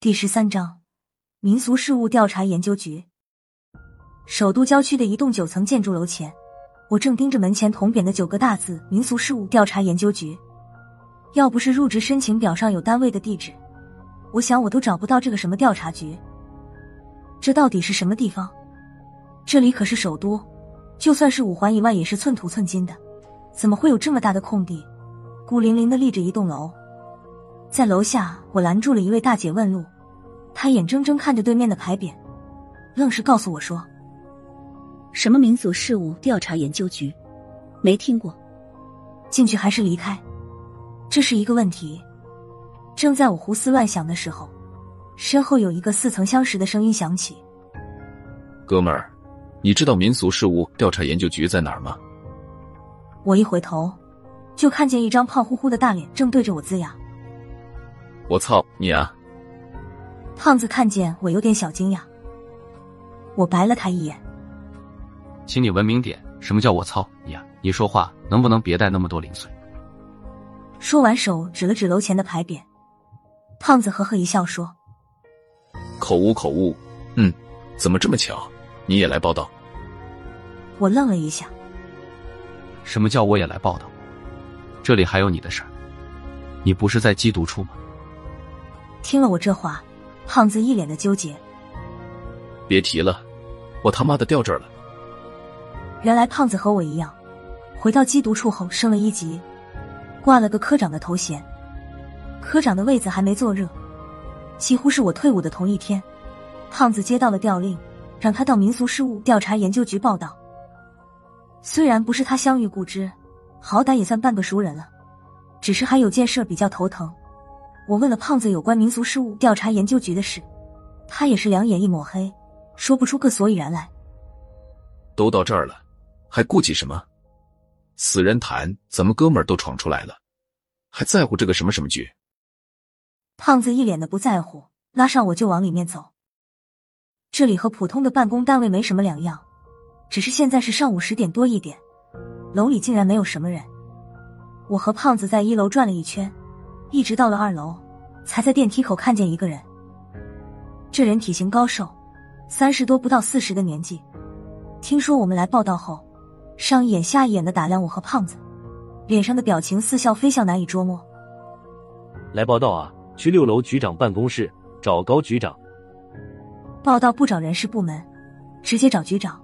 第十三章民俗事务调查研究局。首都郊区的一栋九层建筑楼前，我正盯着门前铜匾的九个大字“民俗事务调查研究局”。要不是入职申请表上有单位的地址，我想我都找不到这个什么调查局。这到底是什么地方？这里可是首都，就算是五环以外也是寸土寸金的，怎么会有这么大的空地？孤零零的立着一栋楼。在楼下，我拦住了一位大姐问路，她眼睁睁看着对面的牌匾，愣是告诉我说：“什么民俗事务调查研究局，没听过。”进去还是离开，这是一个问题。正在我胡思乱想的时候，身后有一个似曾相识的声音响起：“哥们儿，你知道民俗事务调查研究局在哪儿吗？”我一回头，就看见一张胖乎乎的大脸正对着我龇牙。我操你啊！胖子看见我有点小惊讶，我白了他一眼，请你文明点，什么叫我操你啊？你说话能不能别带那么多零碎？说完，手指了指楼前的牌匾。胖子呵呵一笑说：“口误，口误。嗯，怎么这么巧？你也来报道？”我愣了一下，什么叫我也来报道？这里还有你的事儿？你不是在缉毒处吗？听了我这话，胖子一脸的纠结。别提了，我他妈的掉这儿了。原来胖子和我一样，回到缉毒处后升了一级，挂了个科长的头衔。科长的位子还没坐热，几乎是我退伍的同一天，胖子接到了调令，让他到民俗事务调查研究局报道。虽然不是他相遇故知，好歹也算半个熟人了，只是还有件事比较头疼。我问了胖子有关民俗事务调查研究局的事，他也是两眼一抹黑，说不出个所以然来。都到这儿了，还顾忌什么？死人谈，咱们哥们儿都闯出来了，还在乎这个什么什么局？胖子一脸的不在乎，拉上我就往里面走。这里和普通的办公单位没什么两样，只是现在是上午十点多一点，楼里竟然没有什么人。我和胖子在一楼转了一圈。一直到了二楼，才在电梯口看见一个人。这人体型高瘦，三十多不到四十的年纪。听说我们来报道后，上一眼下一眼的打量我和胖子，脸上的表情似笑非笑，难以捉摸。来报道啊！去六楼局长办公室找高局长。报道不找人事部门，直接找局长。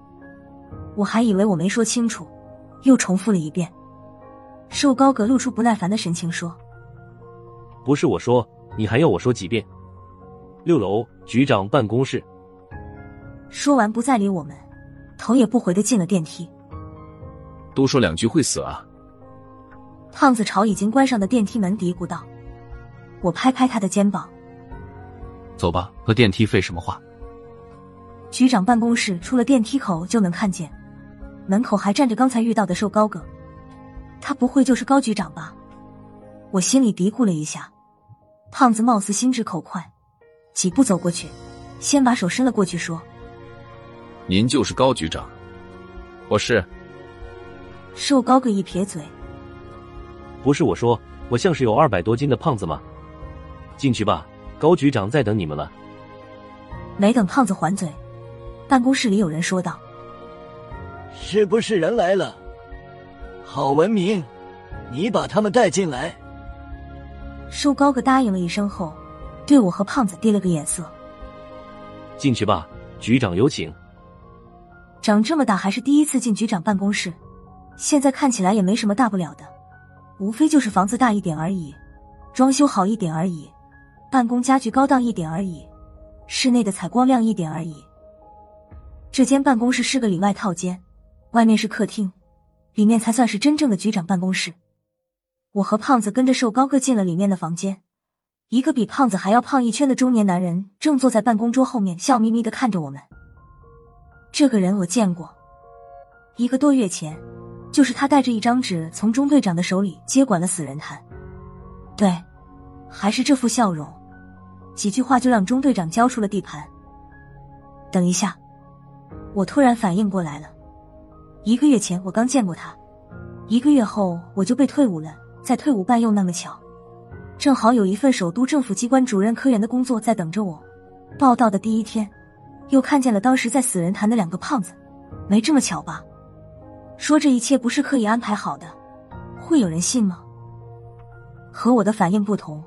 我还以为我没说清楚，又重复了一遍。瘦高个露出不耐烦的神情说。不是我说，你还要我说几遍？六楼局长办公室。说完不再理我们，头也不回的进了电梯。多说两句会死啊！胖子朝已经关上的电梯门嘀咕道。我拍拍他的肩膀，走吧，和电梯废什么话？局长办公室出了电梯口就能看见，门口还站着刚才遇到的瘦高个，他不会就是高局长吧？我心里嘀咕了一下。胖子貌似心直口快，几步走过去，先把手伸了过去，说：“您就是高局长，我是。”瘦高个一撇嘴：“不是我说，我像是有二百多斤的胖子吗？进去吧，高局长在等你们了。”没等胖子还嘴，办公室里有人说道：“是不是人来了？郝文明，你把他们带进来。”瘦高个答应了一声后，对我和胖子递了个眼色。进去吧，局长有请。长这么大还是第一次进局长办公室，现在看起来也没什么大不了的，无非就是房子大一点而已，装修好一点而已，办公家具高档一点而已，室内的采光亮一点而已。这间办公室是个里外套间，外面是客厅，里面才算是真正的局长办公室。我和胖子跟着瘦高个进了里面的房间，一个比胖子还要胖一圈的中年男人正坐在办公桌后面，笑眯眯的看着我们。这个人我见过，一个多月前，就是他带着一张纸从中队长的手里接管了死人坛。对，还是这副笑容，几句话就让中队长交出了地盘。等一下，我突然反应过来了，一个月前我刚见过他，一个月后我就被退伍了。在退伍办又那么巧，正好有一份首都政府机关主任科员的工作在等着我。报道的第一天，又看见了当时在死人潭的两个胖子，没这么巧吧？说这一切不是刻意安排好的，会有人信吗？和我的反应不同，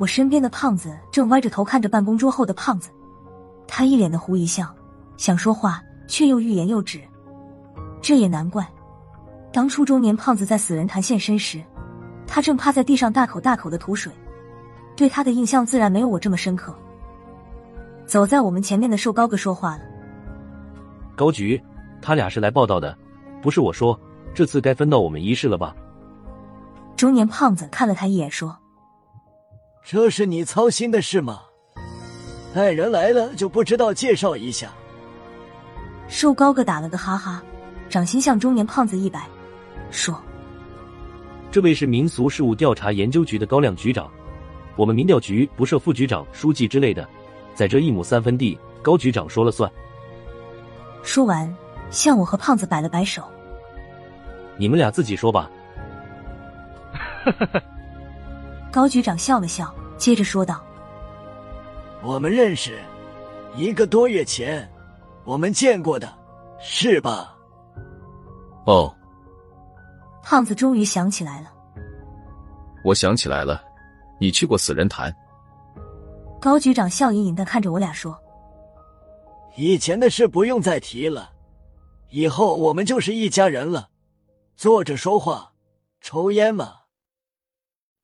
我身边的胖子正歪着头看着办公桌后的胖子，他一脸的狐疑相，想说话却又欲言又止。这也难怪，当初中年胖子在死人潭现身时，他正趴在地上大口大口的吐水，对他的印象自然没有我这么深刻。走在我们前面的瘦高个说话了：“高局，他俩是来报道的，不是我说，这次该分到我们一室了吧？”中年胖子看了他一眼，说：“这是你操心的事吗？带人来了就不知道介绍一下？”瘦高个打了个哈哈。掌心向中年胖子一摆，说：“这位是民俗事务调查研究局的高亮局长，我们民调局不设副局长、书记之类的，在这一亩三分地，高局长说了算。”说完，向我和胖子摆了摆手：“你们俩自己说吧。”高局长笑了笑，接着说道：“我们认识，一个多月前我们见过的，是吧？”哦，胖子终于想起来了。我想起来了，你去过死人潭。高局长笑盈盈的看着我俩说：“以前的事不用再提了，以后我们就是一家人了。坐着说话，抽烟嘛。”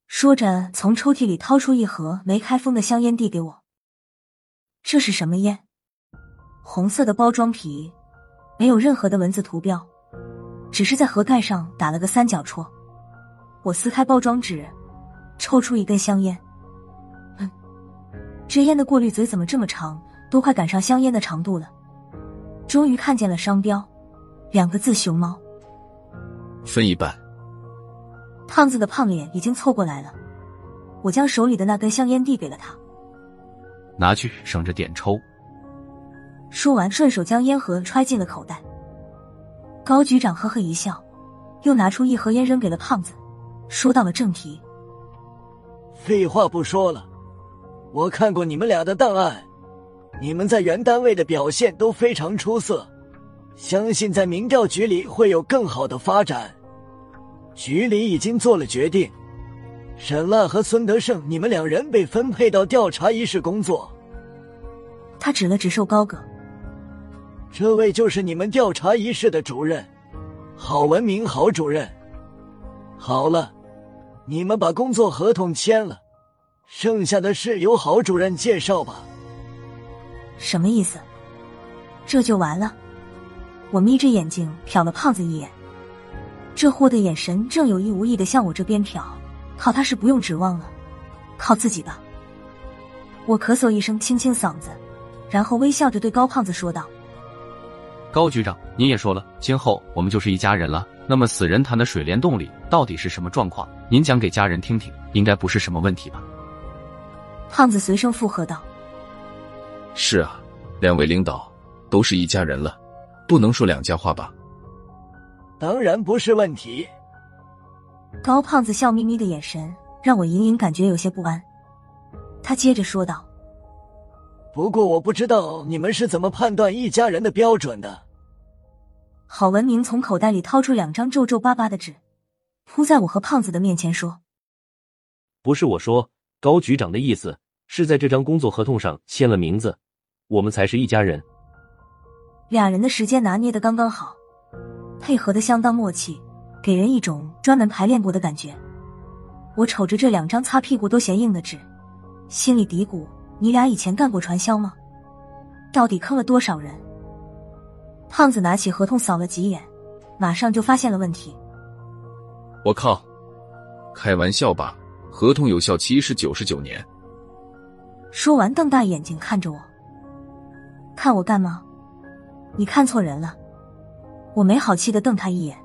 说着，从抽屉里掏出一盒没开封的香烟递给我。这是什么烟？红色的包装皮，没有任何的文字图标。只是在盒盖上打了个三角戳。我撕开包装纸，抽出一根香烟。嗯，这烟的过滤嘴怎么这么长？都快赶上香烟的长度了。终于看见了商标，两个字“熊猫”。分一半。胖子的胖脸已经凑过来了。我将手里的那根香烟递给了他，拿去省着点抽。说完，顺手将烟盒揣进了口袋。高局长呵呵一笑，又拿出一盒烟扔给了胖子，说到了正题。废话不说了，我看过你们俩的档案，你们在原单位的表现都非常出色，相信在民调局里会有更好的发展。局里已经做了决定，沈浪和孙德胜，你们两人被分配到调查一事工作。他指了指瘦高个。这位就是你们调查一室的主任，郝文明，郝主任。好了，你们把工作合同签了，剩下的事由郝主任介绍吧。什么意思？这就完了？我眯着眼睛瞟了胖子一眼，这货的眼神正有意无意的向我这边瞟，靠他是不用指望了，靠自己吧。我咳嗽一声，清清嗓子，然后微笑着对高胖子说道。高局长，您也说了，今后我们就是一家人了。那么死人潭的水帘洞里到底是什么状况？您讲给家人听听，应该不是什么问题吧？胖子随声附和道：“是啊，两位领导都是一家人了，不能说两家话吧？”当然不是问题。高胖子笑眯眯的眼神让我隐隐感觉有些不安。他接着说道。不过我不知道你们是怎么判断一家人的标准的。郝文明从口袋里掏出两张皱皱巴巴的纸，铺在我和胖子的面前说：“不是我说，高局长的意思是在这张工作合同上签了名字，我们才是一家人。”俩人的时间拿捏的刚刚好，配合的相当默契，给人一种专门排练过的感觉。我瞅着这两张擦屁股都嫌硬的纸，心里嘀咕。你俩以前干过传销吗？到底坑了多少人？胖子拿起合同扫了几眼，马上就发现了问题。我靠！开玩笑吧？合同有效期是九十九年。说完，瞪大眼睛看着我，看我干嘛？你看错人了。我没好气的瞪他一眼，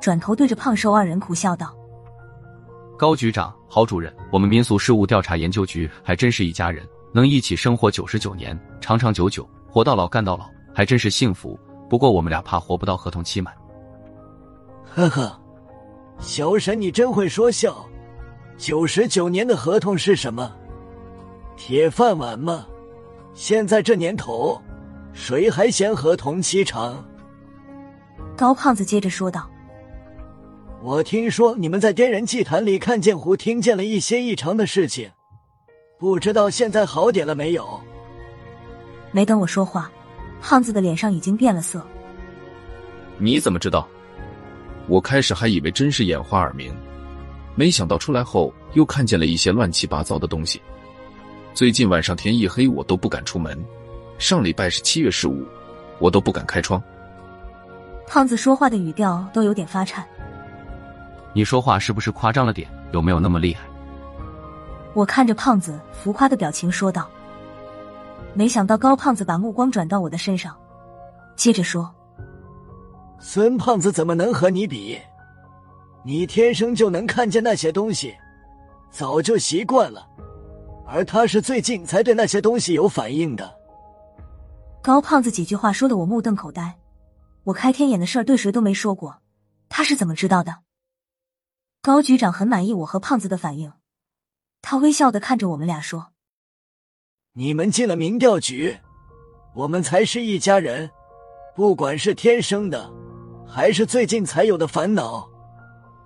转头对着胖瘦二人苦笑道。高局长，郝主任，我们民俗事务调查研究局还真是一家人，能一起生活九十九年，长长久久，活到老干到老，还真是幸福。不过我们俩怕活不到合同期满。呵呵，小沈，你真会说笑。九十九年的合同是什么？铁饭碗吗？现在这年头，谁还嫌合同期长？高胖子接着说道：“我听说你们在天人祭坛里看见湖听见了一些异常的事情，不知道现在好点了没有？”没等我说话，胖子的脸上已经变了色。你怎么知道？我开始还以为真是眼花耳鸣，没想到出来后又看见了一些乱七八糟的东西。最近晚上天一黑我都不敢出门，上礼拜是七月十五，我都不敢开窗。胖子说话的语调都有点发颤。你说话是不是夸张了点？有没有那么厉害？我看着胖子浮夸的表情说道。没想到高胖子把目光转到我的身上，接着说：“孙胖子怎么能和你比？你天生就能看见那些东西，早就习惯了。而他是最近才对那些东西有反应的。”高胖子几句话说的我目瞪口呆。我开天眼的事儿对谁都没说过，他是怎么知道的？高局长很满意我和胖子的反应，他微笑的看着我们俩说。你们进了民调局，我们才是一家人。不管是天生的，还是最近才有的烦恼，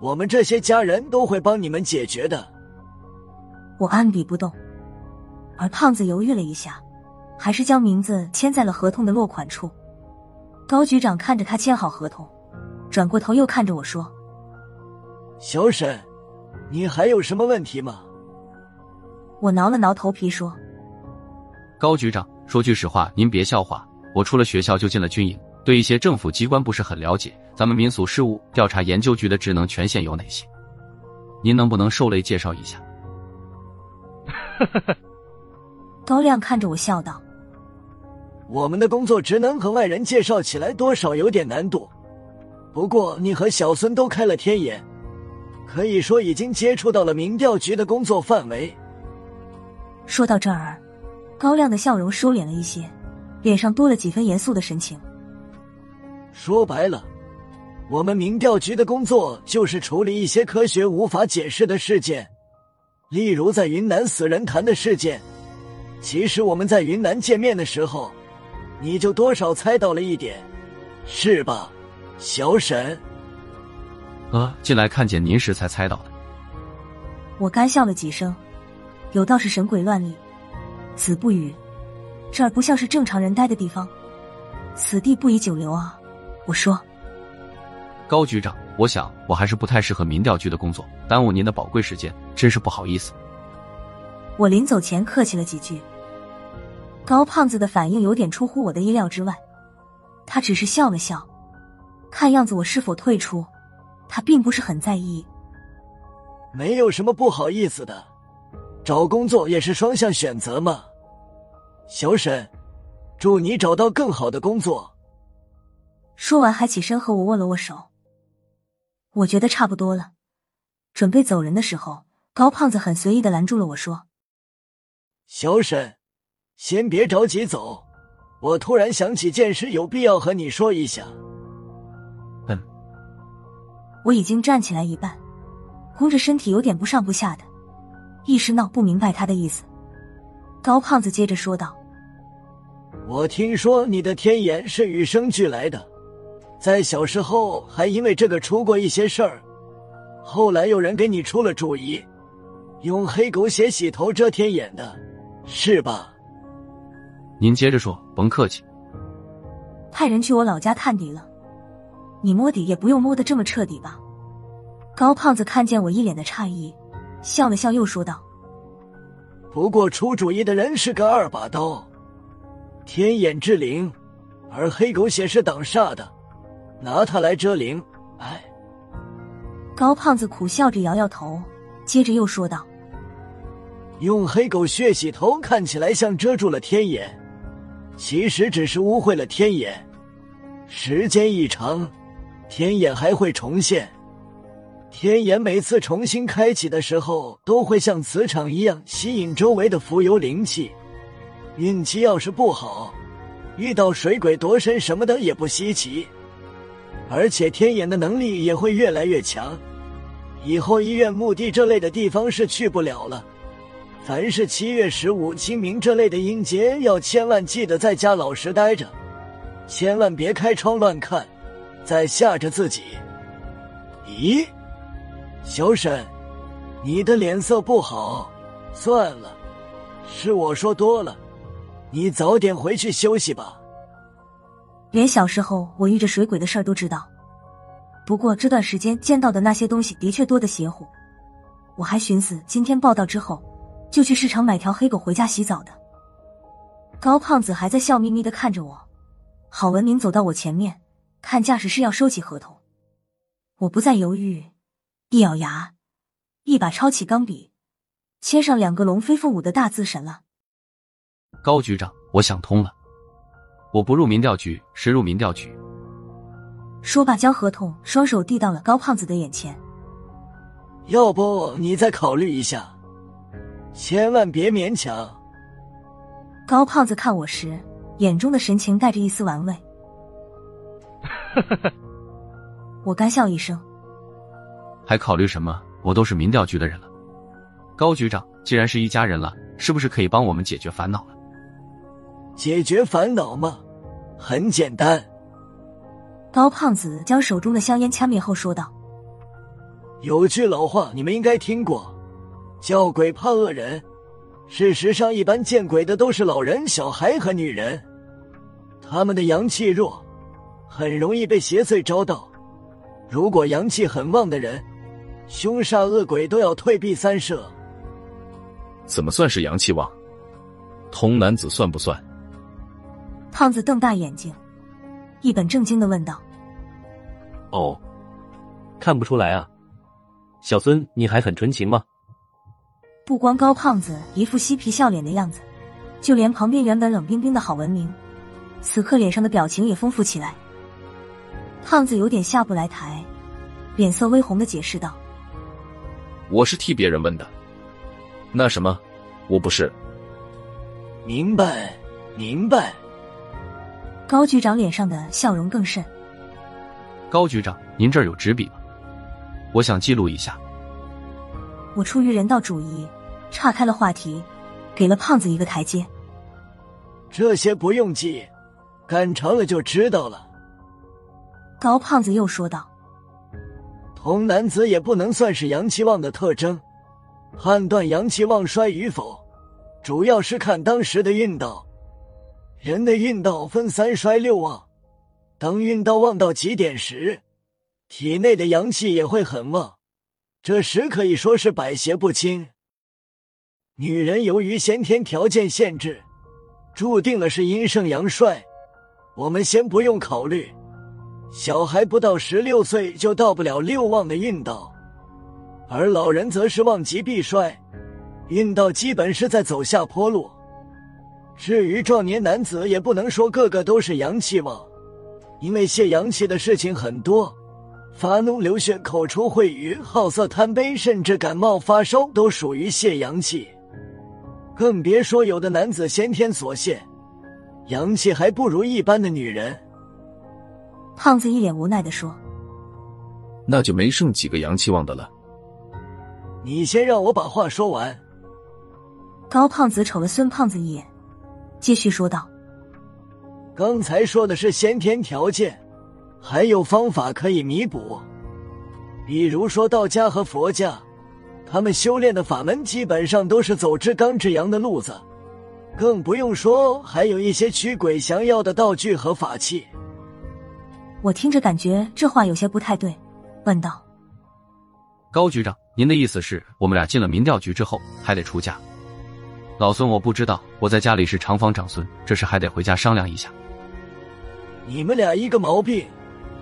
我们这些家人都会帮你们解决的。我按笔不动，而胖子犹豫了一下，还是将名字签在了合同的落款处。高局长看着他签好合同，转过头又看着我说：“小沈，你还有什么问题吗？”我挠了挠头皮说。高局长，说句实话，您别笑话。我出了学校就进了军营，对一些政府机关不是很了解。咱们民俗事务调查研究局的职能权限有哪些？您能不能受累介绍一下？高亮看着我笑道：“我们的工作职能和外人介绍起来多少有点难度，不过你和小孙都开了天眼，可以说已经接触到了民调局的工作范围。”说到这儿。高亮的笑容收敛了一些，脸上多了几分严肃的神情。说白了，我们民调局的工作就是处理一些科学无法解释的事件，例如在云南死人潭的事件。其实我们在云南见面的时候，你就多少猜到了一点，是吧，小沈？呃，进来看见您时才猜到的。我干笑了几声，有道是神鬼乱立。子不语，这儿不像是正常人待的地方，此地不宜久留啊！我说，高局长，我想我还是不太适合民调局的工作，耽误您的宝贵时间，真是不好意思。我临走前客气了几句。高胖子的反应有点出乎我的意料之外，他只是笑了笑，看样子我是否退出，他并不是很在意。没有什么不好意思的。找工作也是双向选择嘛，小沈，祝你找到更好的工作。说完还起身和我握了握手。我觉得差不多了，准备走人的时候，高胖子很随意的拦住了我说：“小沈，先别着急走，我突然想起件事，有必要和你说一下。”嗯，我已经站起来一半，弓着身体，有点不上不下的。一时闹不明白他的意思，高胖子接着说道：“我听说你的天眼是与生俱来的，在小时候还因为这个出过一些事儿，后来有人给你出了主意，用黑狗血洗头遮天眼的，是吧？”您接着说，甭客气。派人去我老家探底了，你摸底也不用摸得这么彻底吧？高胖子看见我一脸的诧异。笑了笑，又说道：“不过出主意的人是个二把刀，天眼之灵，而黑狗血是挡煞的，拿它来遮灵。哎。”高胖子苦笑着摇摇头，接着又说道：“用黑狗血洗头看起来像遮住了天眼，其实只是污秽了天眼。时间一长，天眼还会重现。”天眼每次重新开启的时候，都会像磁场一样吸引周围的浮游灵气。运气要是不好，遇到水鬼夺身什么的也不稀奇。而且天眼的能力也会越来越强，以后医院、墓地这类的地方是去不了了。凡是七月十五、清明这类的阴节，要千万记得在家老实待着，千万别开窗乱看，在吓着自己。咦，小沈，你的脸色不好。算了，是我说多了，你早点回去休息吧。连小时候我遇着水鬼的事儿都知道，不过这段时间见到的那些东西的确多的邪乎。我还寻思今天报道之后。就去市场买条黑狗回家洗澡的。高胖子还在笑眯眯的看着我，郝文明走到我前面，看架势是要收起合同。我不再犹豫，一咬牙，一把抄起钢笔，签上两个龙飞凤舞的大字“神了”。高局长，我想通了，我不入民调局，谁入民调局？说罢，将合同双手递到了高胖子的眼前。要不你再考虑一下。千万别勉强。高胖子看我时，眼中的神情带着一丝玩味。我干笑一声。还考虑什么？我都是民调局的人了。高局长，既然是一家人了，是不是可以帮我们解决烦恼了？解决烦恼吗？很简单。高胖子将手中的香烟掐灭后说道：“有句老话，你们应该听过。”叫鬼怕恶人，事实上，一般见鬼的都是老人、小孩和女人，他们的阳气弱，很容易被邪祟招到。如果阳气很旺的人，凶煞恶鬼都要退避三舍。怎么算是阳气旺？童男子算不算？胖子瞪大眼睛，一本正经的问道：“哦，看不出来啊，小孙，你还很纯情吗？”不光高胖子一副嬉皮笑脸的样子，就连旁边原本冷冰冰的郝文明，此刻脸上的表情也丰富起来。胖子有点下不来台，脸色微红的解释道：“我是替别人问的，那什么，我不是。”明白，明白。高局长脸上的笑容更甚。高局长，您这儿有纸笔吗？我想记录一下。我出于人道主义。岔开了话题，给了胖子一个台阶。这些不用记，干长了就知道了。高胖子又说道：“童男子也不能算是阳气旺的特征，判断阳气旺衰与否，主要是看当时的运道。人的运道分三衰六旺，当运道旺到极点时，体内的阳气也会很旺，这时可以说是百邪不侵。”女人由于先天条件限制，注定了是阴盛阳衰。我们先不用考虑，小孩不到十六岁就到不了六旺的运道，而老人则是旺极必衰，运道基本是在走下坡路。至于壮年男子，也不能说个个都是阳气旺，因为泄阳气的事情很多，发怒、流血、口出秽语、好色、贪杯，甚至感冒发烧，都属于泄阳气。更别说有的男子先天所限，阳气还不如一般的女人。胖子一脸无奈的说：“那就没剩几个阳气旺的了。”你先让我把话说完。高胖子瞅了孙胖子一眼，继续说道：“刚才说的是先天条件，还有方法可以弥补，比如说道家和佛家。”他们修炼的法门基本上都是走至刚至阳的路子，更不用说还有一些驱鬼降妖的道具和法器。我听着感觉这话有些不太对，问道：“高局长，您的意思是我们俩进了民调局之后还得出家？老孙我不知道，我在家里是长房长孙，这事还得回家商量一下。”你们俩一个毛病，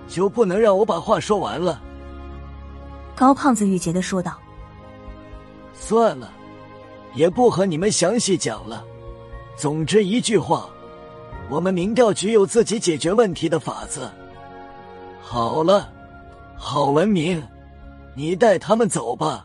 就不能让我把话说完了？高胖子郁结的说道。算了，也不和你们详细讲了。总之一句话，我们民调局有自己解决问题的法子。好了，郝文明，你带他们走吧。